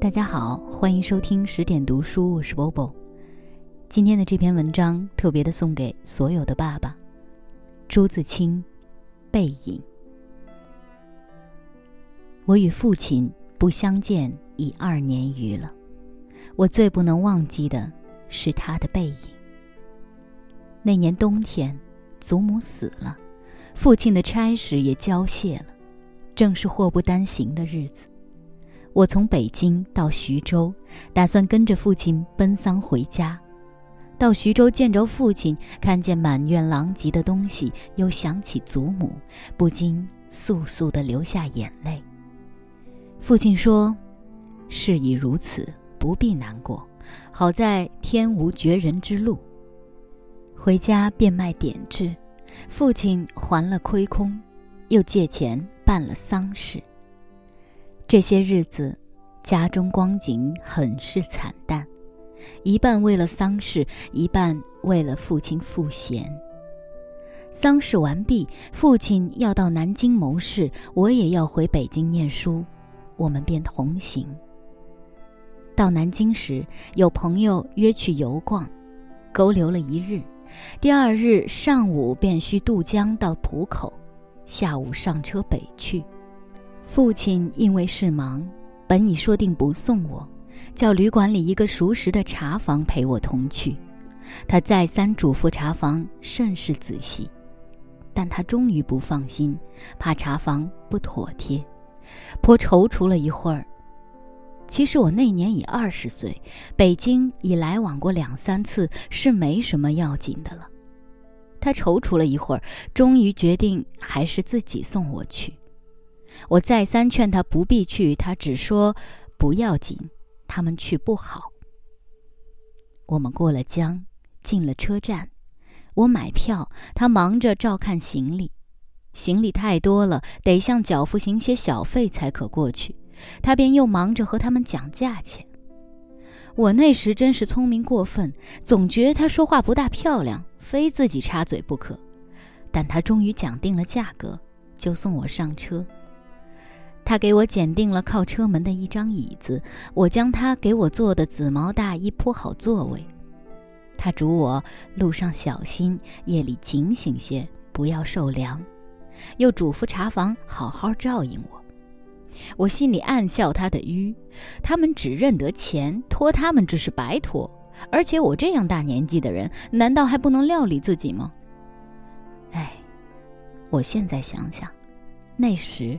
大家好，欢迎收听十点读书，我是 Bobo。今天的这篇文章特别的送给所有的爸爸。朱自清，背影。我与父亲不相见已二年余了，我最不能忘记的是他的背影。那年冬天，祖母死了，父亲的差事也交卸了，正是祸不单行的日子。我从北京到徐州，打算跟着父亲奔丧回家。到徐州见着父亲，看见满院狼藉的东西，又想起祖母，不禁簌簌地流下眼泪。父亲说：“事已如此，不必难过。好在天无绝人之路。”回家变卖点痣，父亲还了亏空，又借钱办了丧事。这些日子，家中光景很是惨淡，一半为了丧事，一半为了父亲赋闲。丧事完毕，父亲要到南京谋事，我也要回北京念书，我们便同行。到南京时，有朋友约去游逛，勾留了一日，第二日上午便需渡江到浦口，下午上车北去。父亲因为事忙，本已说定不送我，叫旅馆里一个熟识的茶房陪我同去。他再三嘱咐茶房甚是仔细，但他终于不放心，怕茶房不妥帖，颇踌躇了一会儿。其实我那年已二十岁，北京已来往过两三次，是没什么要紧的了。他踌躇了一会儿，终于决定还是自己送我去。我再三劝他不必去，他只说不要紧，他们去不好。我们过了江，进了车站，我买票，他忙着照看行李，行李太多了，得向脚夫行些小费才可过去，他便又忙着和他们讲价钱。我那时真是聪明过分，总觉得他说话不大漂亮，非自己插嘴不可。但他终于讲定了价格，就送我上车。他给我拣定了靠车门的一张椅子，我将他给我做的紫毛大衣铺好座位。他嘱我路上小心，夜里警醒些，不要受凉，又嘱咐茶房好好照应我。我心里暗笑他的愚，他们只认得钱，托他们只是白托，而且我这样大年纪的人，难道还不能料理自己吗？哎，我现在想想，那时。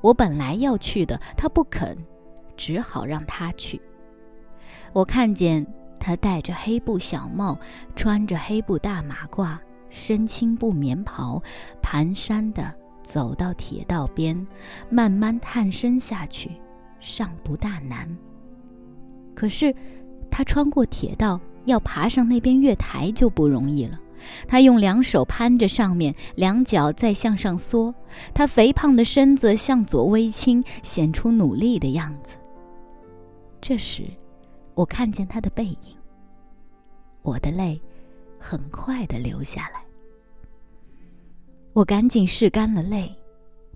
我本来要去的，他不肯，只好让他去。我看见他戴着黑布小帽，穿着黑布大马褂，身青布棉袍，蹒跚地走到铁道边，慢慢探身下去，尚不大难。可是，他穿过铁道，要爬上那边月台就不容易了。他用两手攀着上面，两脚再向上缩。他肥胖的身子向左微倾，显出努力的样子。这时，我看见他的背影。我的泪很快的流下来。我赶紧拭干了泪，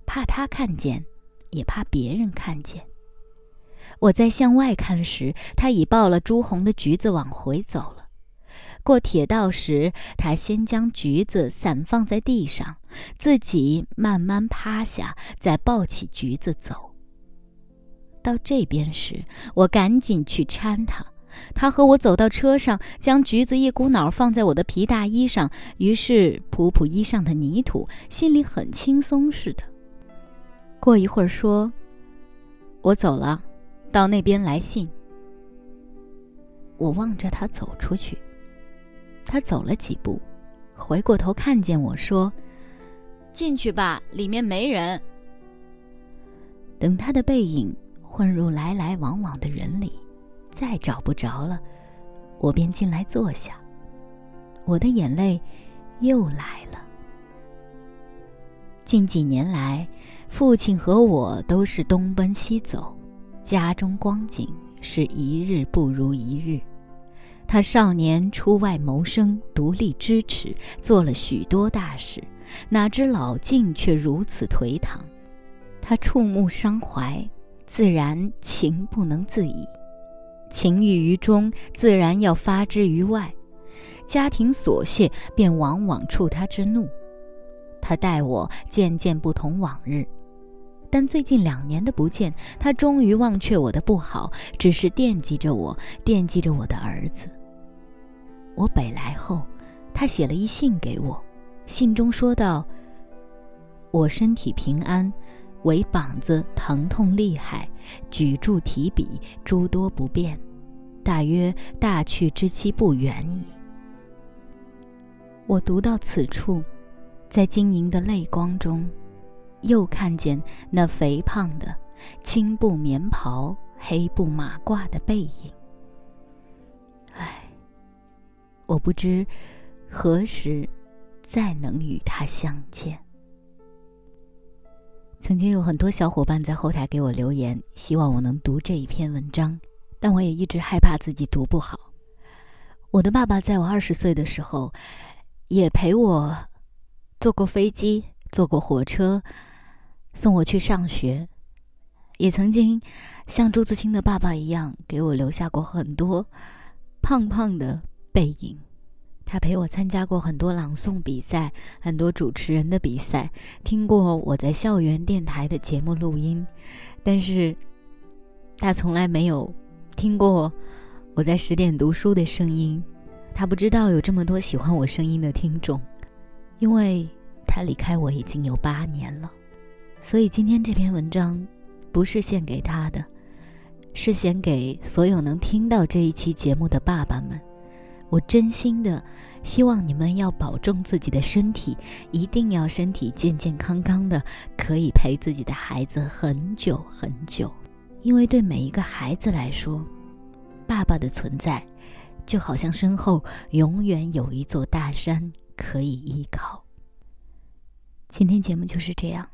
怕他看见，也怕别人看见。我在向外看时，他已抱了朱红的橘子往回走了。过铁道时，他先将橘子散放在地上，自己慢慢趴下，再抱起橘子走。到这边时，我赶紧去搀他，他和我走到车上，将橘子一股脑放在我的皮大衣上，于是扑扑衣上的泥土，心里很轻松似的。过一会儿说：“我走了，到那边来信。”我望着他走出去。他走了几步，回过头看见我说：“进去吧，里面没人。”等他的背影混入来来往往的人里，再找不着了，我便进来坐下。我的眼泪又来了。近几年来，父亲和我都是东奔西走，家中光景是一日不如一日。他少年出外谋生，独立支持，做了许多大事，哪知老境却如此颓唐。他触目伤怀，自然情不能自已，情郁于中，自然要发之于外。家庭琐屑便往往触他之怒。他待我渐渐不同往日，但最近两年的不见，他终于忘却我的不好，只是惦记着我，惦记着我的儿子。我北来后，他写了一信给我，信中说道：“我身体平安，唯膀子疼痛厉害，举箸提笔诸多不便，大约大去之期不远矣。”我读到此处，在晶莹的泪光中，又看见那肥胖的青布棉袍、黑布马褂的背影。唉我不知何时再能与他相见。曾经有很多小伙伴在后台给我留言，希望我能读这一篇文章，但我也一直害怕自己读不好。我的爸爸在我二十岁的时候，也陪我坐过飞机，坐过火车，送我去上学，也曾经像朱自清的爸爸一样，给我留下过很多胖胖的。背影，他陪我参加过很多朗诵比赛，很多主持人的比赛，听过我在校园电台的节目录音，但是，他从来没有听过我在十点读书的声音，他不知道有这么多喜欢我声音的听众，因为他离开我已经有八年了，所以今天这篇文章不是献给他的，是献给所有能听到这一期节目的爸爸们。我真心的希望你们要保重自己的身体，一定要身体健健康康的，可以陪自己的孩子很久很久。因为对每一个孩子来说，爸爸的存在，就好像身后永远有一座大山可以依靠。今天节目就是这样，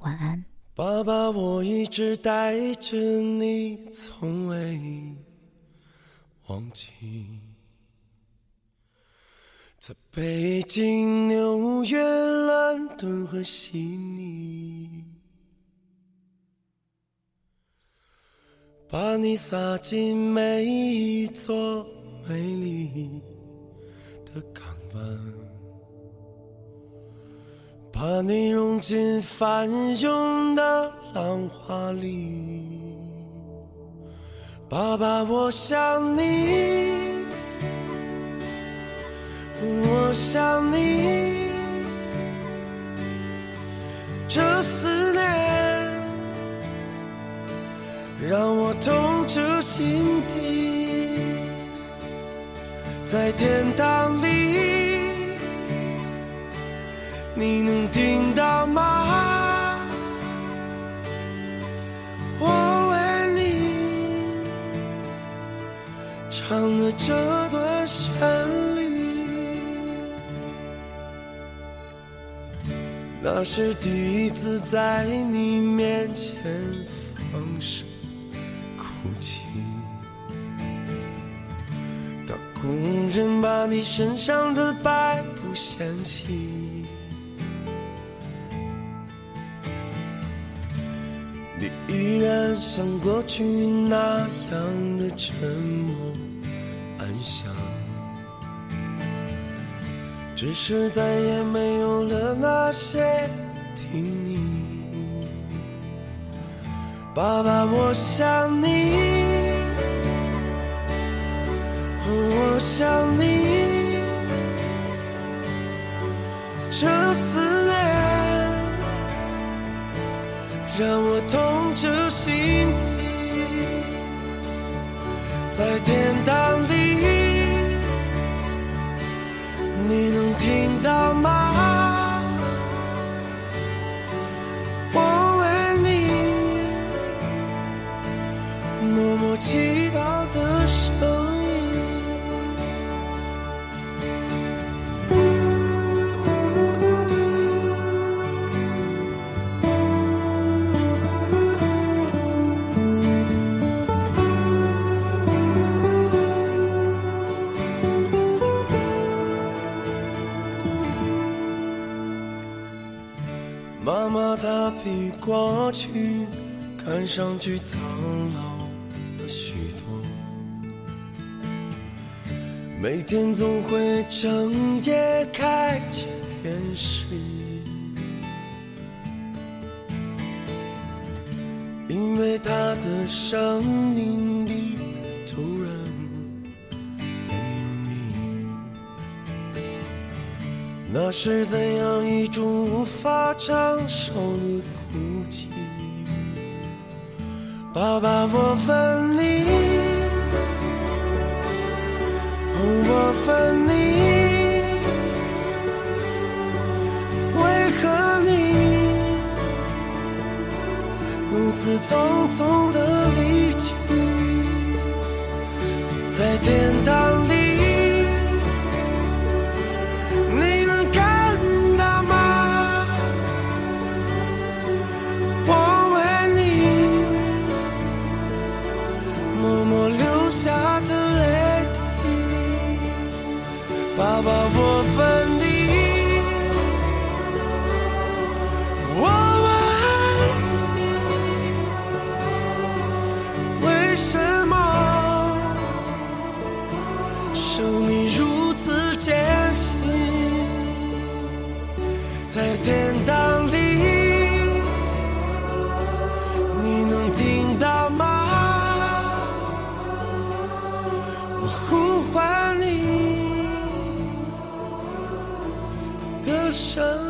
晚安。爸爸，我一直带着你，从未忘记。在北京、纽约、伦敦和悉尼，把你撒进每一座美丽的港湾，把你融进翻涌的浪花里。爸爸，我想你。我想你，这思念让我痛彻心底。在天堂里，你能听到吗？我为你唱了这段旋律。那是第一次在你面前放声哭泣，当工人把你身上的白布掀起，你依然像过去那样的沉默安详。只是再也没有了那些叮咛，爸爸，我想你，我想你，这思念让我痛彻心底，在天堂里。你能听到吗？我为你默默祈祷。妈妈她比过去看上去苍老了许多，每天总会整夜开着电视，因为她的生命里突然那是怎样一种无法承受的孤寂？爸爸，我分你，我分你，为何你如此匆匆的离去？在天堂默默流下的泪滴，爸爸，我分你，我爱你，为什么生命如此艰辛？在天堂唤你的声音。